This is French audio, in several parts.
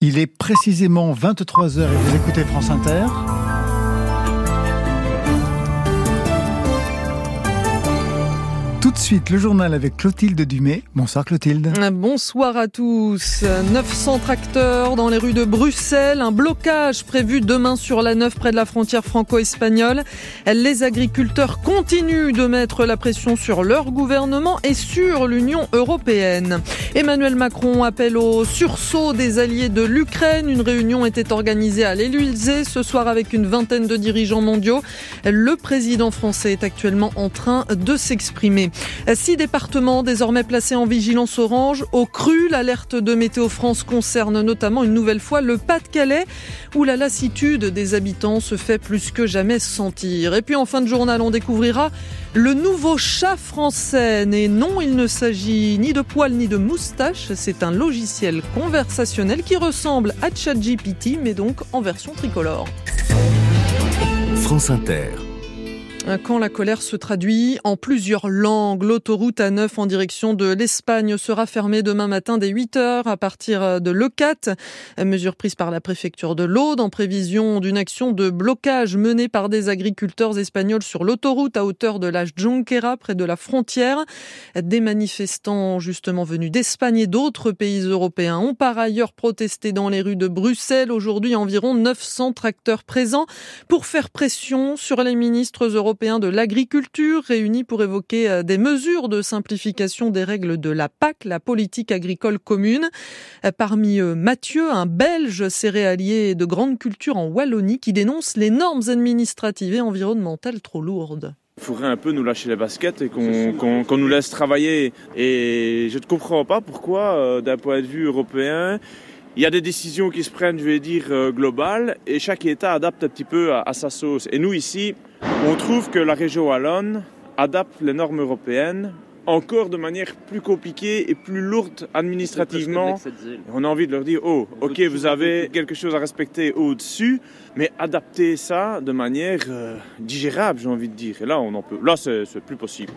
Il est précisément 23h et vous écoutez France Inter. Tout de suite, le journal avec Clotilde Dumay. Bonsoir Clotilde. Bonsoir à tous. 900 tracteurs dans les rues de Bruxelles. Un blocage prévu demain sur la 9 près de la frontière franco-espagnole. Les agriculteurs continuent de mettre la pression sur leur gouvernement et sur l'Union européenne. Emmanuel Macron appelle au sursaut des alliés de l'Ukraine. Une réunion était organisée à l'Élysée ce soir avec une vingtaine de dirigeants mondiaux. Le président français est actuellement en train de s'exprimer. Six départements désormais placés en vigilance orange. Au cru, l'alerte de Météo France concerne notamment une nouvelle fois le Pas-de-Calais, où la lassitude des habitants se fait plus que jamais sentir. Et puis en fin de journal, on découvrira le nouveau chat français. Et non, il ne s'agit ni de poils ni de moustache. C'est un logiciel conversationnel qui ressemble à ChatGPT, mais donc en version tricolore. France Inter. Quand la colère se traduit en plusieurs langues, l'autoroute A9 en direction de l'Espagne sera fermée demain matin dès 8 heures à partir de Leucate. Mesure prise par la préfecture de l'Aude en prévision d'une action de blocage menée par des agriculteurs espagnols sur l'autoroute à hauteur de la Jonquera près de la frontière. Des manifestants justement venus d'Espagne et d'autres pays européens ont par ailleurs protesté dans les rues de Bruxelles. Aujourd'hui, environ 900 tracteurs présents pour faire pression sur les ministres européens de l'agriculture réunis pour évoquer euh, des mesures de simplification des règles de la PAC, la politique agricole commune. Euh, parmi eux, Mathieu, un Belge céréalier de grande culture en Wallonie qui dénonce les normes administratives et environnementales trop lourdes. Il faudrait un peu nous lâcher les baskets et qu'on nous laisse travailler. Et je ne comprends pas pourquoi, euh, d'un point de vue européen, il y a des décisions qui se prennent, je vais dire, globales, et chaque État adapte un petit peu à, à sa sauce. Et nous, ici, on trouve que la région wallonne adapte les normes européennes encore de manière plus compliquée et plus lourde administrativement. On a envie de leur dire, oh, ok, vous avez quelque chose à respecter au-dessus, mais adaptez ça de manière euh, digérable, j'ai envie de dire. Et là, on en peut. Là, c'est plus possible.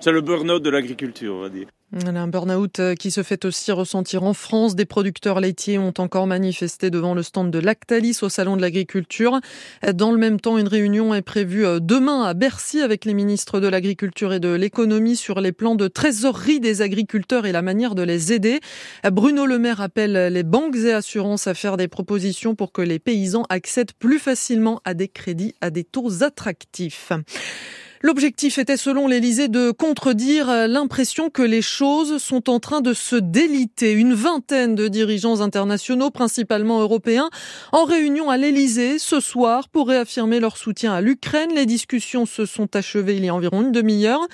C'est le burn-out de l'agriculture, on va dire. Un burn-out euh, qui se fait aussi ressentir en France. Des producteurs laitiers ont encore manifesté devant le stand de Lactalis au Salon de l'Agriculture. Dans le même temps, une réunion est prévue euh, demain à Bercy avec les ministres de l'Agriculture et de l'Économie sur les plans de trésorerie des agriculteurs et la manière de les aider. Bruno Le Maire appelle les banques et assurances à faire des propositions pour que les paysans accèdent plus facilement à des crédits à des taux attractifs. L'objectif était, selon l'Élysée, de contredire l'impression que les choses sont en train de se déliter. Une vingtaine de dirigeants internationaux, principalement européens, en réunion à l'Élysée ce soir pour réaffirmer leur soutien à l'Ukraine. Les discussions se sont achevées il y a environ une demi-heure.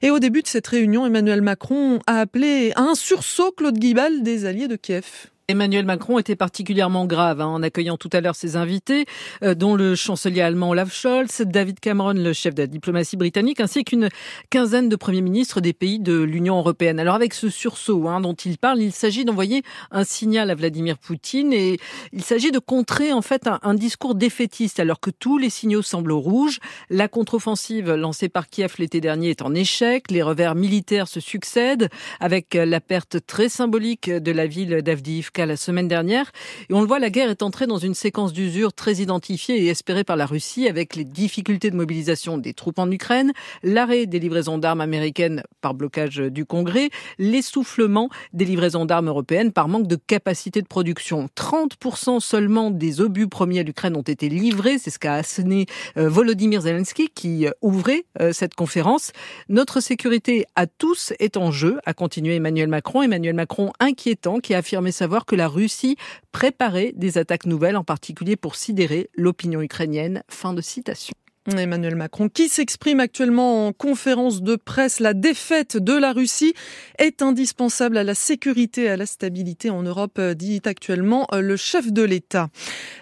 Et au début de cette réunion, Emmanuel Macron a appelé à un sursaut Claude Guibal des alliés de Kiev. Emmanuel Macron était particulièrement grave hein, en accueillant tout à l'heure ses invités, euh, dont le chancelier allemand Olaf Scholz, David Cameron, le chef de la diplomatie britannique, ainsi qu'une quinzaine de premiers ministres des pays de l'Union européenne. Alors avec ce sursaut hein, dont il parle, il s'agit d'envoyer un signal à Vladimir Poutine et il s'agit de contrer en fait un, discours défaitiste alors que tous les signaux semblent rouges. La contre-offensive lancée par Kiev l'été dernier est en échec, les revers militaires se succèdent avec la perte très symbolique de la ville d'Avdiivka la semaine dernière. Et on le voit, la guerre est entrée dans une séquence d'usure très identifiée et espérée par la Russie avec les difficultés de mobilisation des troupes en Ukraine, l'arrêt des livraisons d'armes américaines par blocage du Congrès, l'essoufflement des livraisons d'armes européennes par manque de capacité de production. 30% seulement des obus premiers à l'Ukraine ont été livrés, c'est ce qu'a asséné euh, Volodymyr Zelensky qui euh, ouvrait euh, cette conférence. Notre sécurité à tous est en jeu, a continué Emmanuel Macron. Emmanuel Macron inquiétant qui a affirmé savoir que la Russie préparait des attaques nouvelles, en particulier pour sidérer l'opinion ukrainienne. Fin de citation. Emmanuel Macron, qui s'exprime actuellement en conférence de presse, la défaite de la Russie est indispensable à la sécurité et à la stabilité en Europe, dit actuellement le chef de l'État.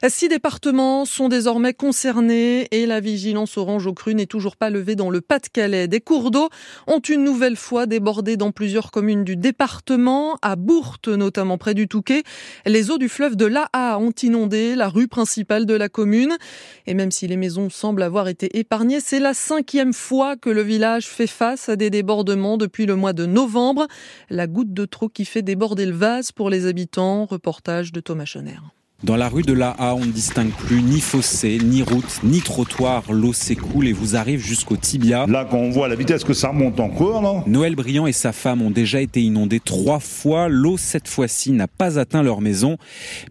Six départements sont désormais concernés et la vigilance orange au cru n'est toujours pas levée dans le Pas-de-Calais. Des cours d'eau ont une nouvelle fois débordé dans plusieurs communes du département, à Bourte notamment près du Touquet. Les eaux du fleuve de l'Aa ont inondé la rue principale de la commune et même si les maisons semblent avoir été épargnés. C'est la cinquième fois que le village fait face à des débordements depuis le mois de novembre. La goutte de trop qui fait déborder le vase pour les habitants. Reportage de Thomas Schoner. Dans la rue de la A, on ne distingue plus ni fossé, ni route, ni trottoir. L'eau s'écoule et vous arrive jusqu'au tibia. Là, quand on voit la vitesse que ça remonte encore, là. Noël Briand et sa femme ont déjà été inondés trois fois. L'eau, cette fois-ci, n'a pas atteint leur maison,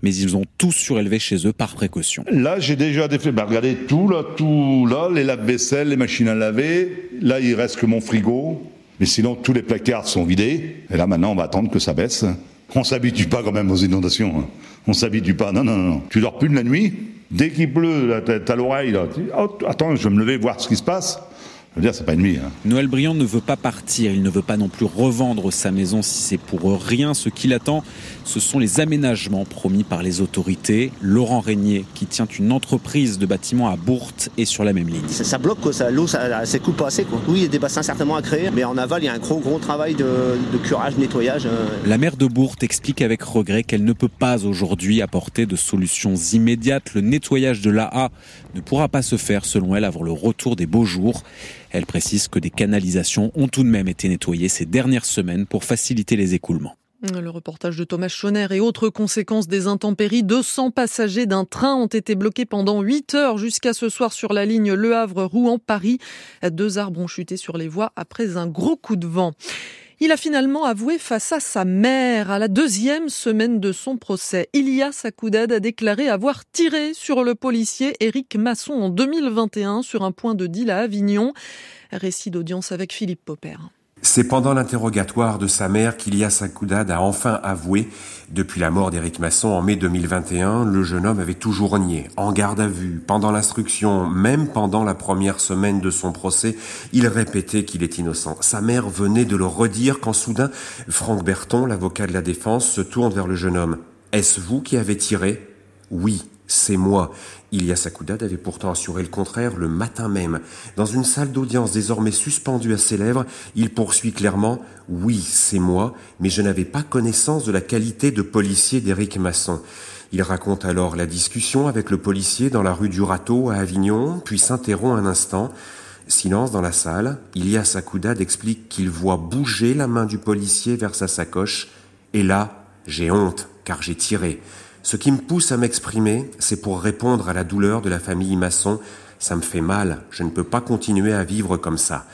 mais ils ont tout surélevé chez eux par précaution. Là, j'ai déjà des faits. Bah, regardez tout, là, tout, là, les lave-vaisselle, les machines à laver. Là, il reste que mon frigo. Mais sinon, tous les placards sont vidés. Et là, maintenant, on va attendre que ça baisse. On s'habitue pas quand même aux inondations. On s'habitue pas. Non, non, non. Tu dors plus de la nuit. Dès qu'il pleut, t'as l'oreille. Oh, attends, je vais me lever voir ce qui se passe dire, c'est pas ennemi. Hein. Noël Briand ne veut pas partir, il ne veut pas non plus revendre sa maison si c'est pour rien. Ce qu'il attend, ce sont les aménagements promis par les autorités. Laurent Régnier, qui tient une entreprise de bâtiments à Bourte, est sur la même ligne. Ça, bloque, l'eau, ça, s'écoule pas assez. Quoi. Oui, il y a des bassins certainement à créer, mais en aval, il y a un gros, gros travail de, de curage, nettoyage. Euh. La maire de Bourte explique avec regret qu'elle ne peut pas aujourd'hui apporter de solutions immédiates. Le nettoyage de l'AA ne pourra pas se faire, selon elle, avant le retour des beaux jours. Elle précise que des canalisations ont tout de même été nettoyées ces dernières semaines pour faciliter les écoulements. Le reportage de Thomas Schoner et autres conséquences des intempéries. 200 passagers d'un train ont été bloqués pendant 8 heures jusqu'à ce soir sur la ligne Le Havre-Rouen-Paris. Deux arbres ont chuté sur les voies après un gros coup de vent. Il a finalement avoué face à sa mère à la deuxième semaine de son procès. Ilias Akoudad a déclaré avoir tiré sur le policier Éric Masson en 2021 sur un point de deal à Avignon. Récit d'audience avec Philippe Popper. C'est pendant l'interrogatoire de sa mère qu'Ilias Akoudad a enfin avoué. Depuis la mort d'Éric Masson en mai 2021, le jeune homme avait toujours nié. En garde à vue, pendant l'instruction, même pendant la première semaine de son procès, il répétait qu'il est innocent. Sa mère venait de le redire quand soudain, Franck Berton, l'avocat de la défense, se tourne vers le jeune homme. Est-ce vous qui avez tiré? Oui, c'est moi. Ilias Akoudad avait pourtant assuré le contraire le matin même. Dans une salle d'audience désormais suspendue à ses lèvres, il poursuit clairement Oui, c'est moi, mais je n'avais pas connaissance de la qualité de policier d'Éric Masson. Il raconte alors la discussion avec le policier dans la rue du Râteau à Avignon, puis s'interrompt un instant. Silence dans la salle. Ilias Akoudad explique qu'il voit bouger la main du policier vers sa sacoche. Et là, j'ai honte, car j'ai tiré. Ce qui me pousse à m'exprimer, c'est pour répondre à la douleur de la famille Masson. Ça me fait mal, je ne peux pas continuer à vivre comme ça.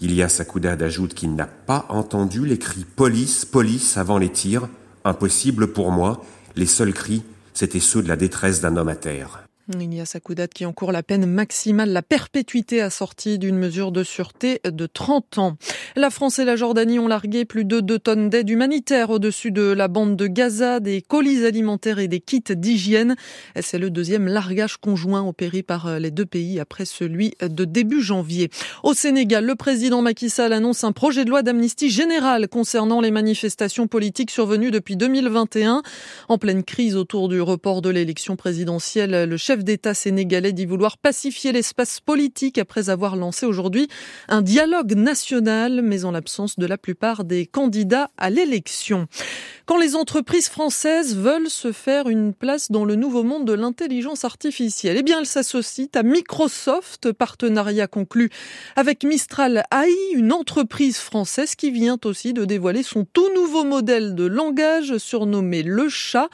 Ilias Akoudad ajoute qu'il n'a pas entendu les cris police, police avant les tirs. Impossible pour moi. Les seuls cris, c'étaient ceux de la détresse d'un homme à terre. Ilias Akoudad qui encourt la peine maximale, la perpétuité assortie d'une mesure de sûreté de 30 ans. La France et la Jordanie ont largué plus de 2 tonnes d'aide humanitaire au-dessus de la bande de Gaza, des colis alimentaires et des kits d'hygiène. C'est le deuxième largage conjoint opéré par les deux pays après celui de début janvier. Au Sénégal, le président Macky Sall annonce un projet de loi d'amnistie générale concernant les manifestations politiques survenues depuis 2021. En pleine crise autour du report de l'élection présidentielle, chef d'État sénégalais dit vouloir pacifier l'espace politique après avoir lancé aujourd'hui un dialogue national, mais en l'absence de la plupart des candidats à l'élection. Quand les entreprises françaises veulent se faire une place dans le nouveau monde de l'intelligence artificielle, eh bien, elles s'associent à Microsoft, partenariat conclu avec Mistral AI, une entreprise française qui vient aussi de dévoiler son tout nouveau modèle de langage surnommé le chat.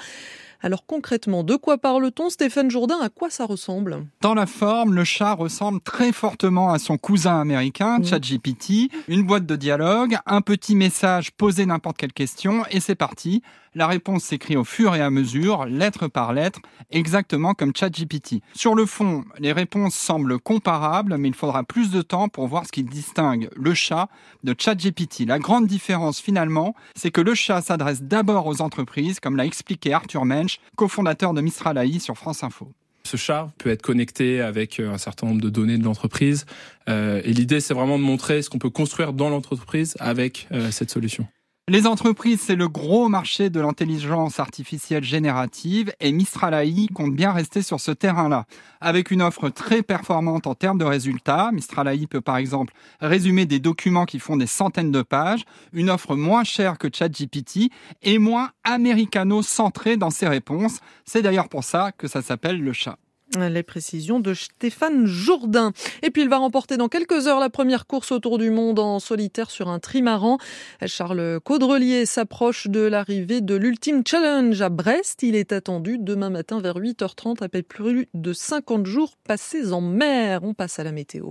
Alors concrètement, de quoi parle-t-on Stéphane Jourdain, à quoi ça ressemble? Dans la forme, le chat ressemble très fortement à son cousin américain, ChatGPT. Une boîte de dialogue, un petit message, poser n'importe quelle question, et c'est parti. La réponse s'écrit au fur et à mesure, lettre par lettre, exactement comme ChatGPT. Sur le fond, les réponses semblent comparables, mais il faudra plus de temps pour voir ce qui distingue le chat de ChatGPT. La grande différence finalement, c'est que le chat s'adresse d'abord aux entreprises, comme l'a expliqué Arthur Mensch, cofondateur de Mistral AI sur France Info. Ce chat peut être connecté avec euh, un certain nombre de données de l'entreprise. Euh, et l'idée, c'est vraiment de montrer ce qu'on peut construire dans l'entreprise avec euh, cette solution. Les entreprises, c'est le gros marché de l'intelligence artificielle générative et Mistral AI compte bien rester sur ce terrain-là. Avec une offre très performante en termes de résultats, Mistral AI peut par exemple résumer des documents qui font des centaines de pages, une offre moins chère que ChatGPT et moins américano-centrée dans ses réponses. C'est d'ailleurs pour ça que ça s'appelle le chat. Les précisions de Stéphane Jourdain. Et puis il va remporter dans quelques heures la première course autour du monde en solitaire sur un trimaran. Charles Caudrelier s'approche de l'arrivée de l'Ultime Challenge à Brest. Il est attendu demain matin vers 8h30 après plus de 50 jours passés en mer. On passe à la météo.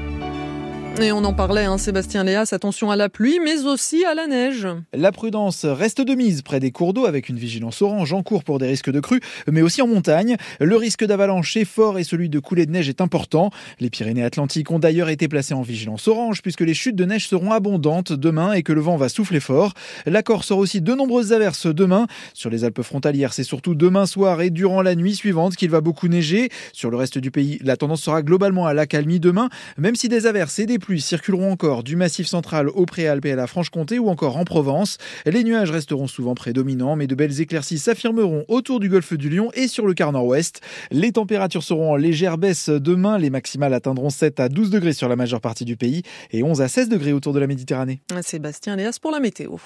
Et on en parlait, hein, Sébastien Léas, attention à la pluie, mais aussi à la neige. La prudence reste de mise près des cours d'eau avec une vigilance orange en cours pour des risques de crue, mais aussi en montagne. Le risque d'avalanche est fort et celui de coulée de neige est important. Les Pyrénées-Atlantiques ont d'ailleurs été placées en vigilance orange puisque les chutes de neige seront abondantes demain et que le vent va souffler fort. La Corse aura aussi de nombreuses averses demain. Sur les Alpes frontalières, c'est surtout demain soir et durant la nuit suivante qu'il va beaucoup neiger. Sur le reste du pays, la tendance sera globalement à l'accalmie demain, même si des averses et des pluies circuleront encore du massif central au Préalpes à la Franche-Comté ou encore en Provence. Les nuages resteront souvent prédominants, mais de belles éclaircies s'affirmeront autour du golfe du Lion et sur le quart nord-ouest. Les températures seront en légère baisse demain. Les maximales atteindront 7 à 12 degrés sur la majeure partie du pays et 11 à 16 degrés autour de la Méditerranée. Sébastien Léas pour la météo.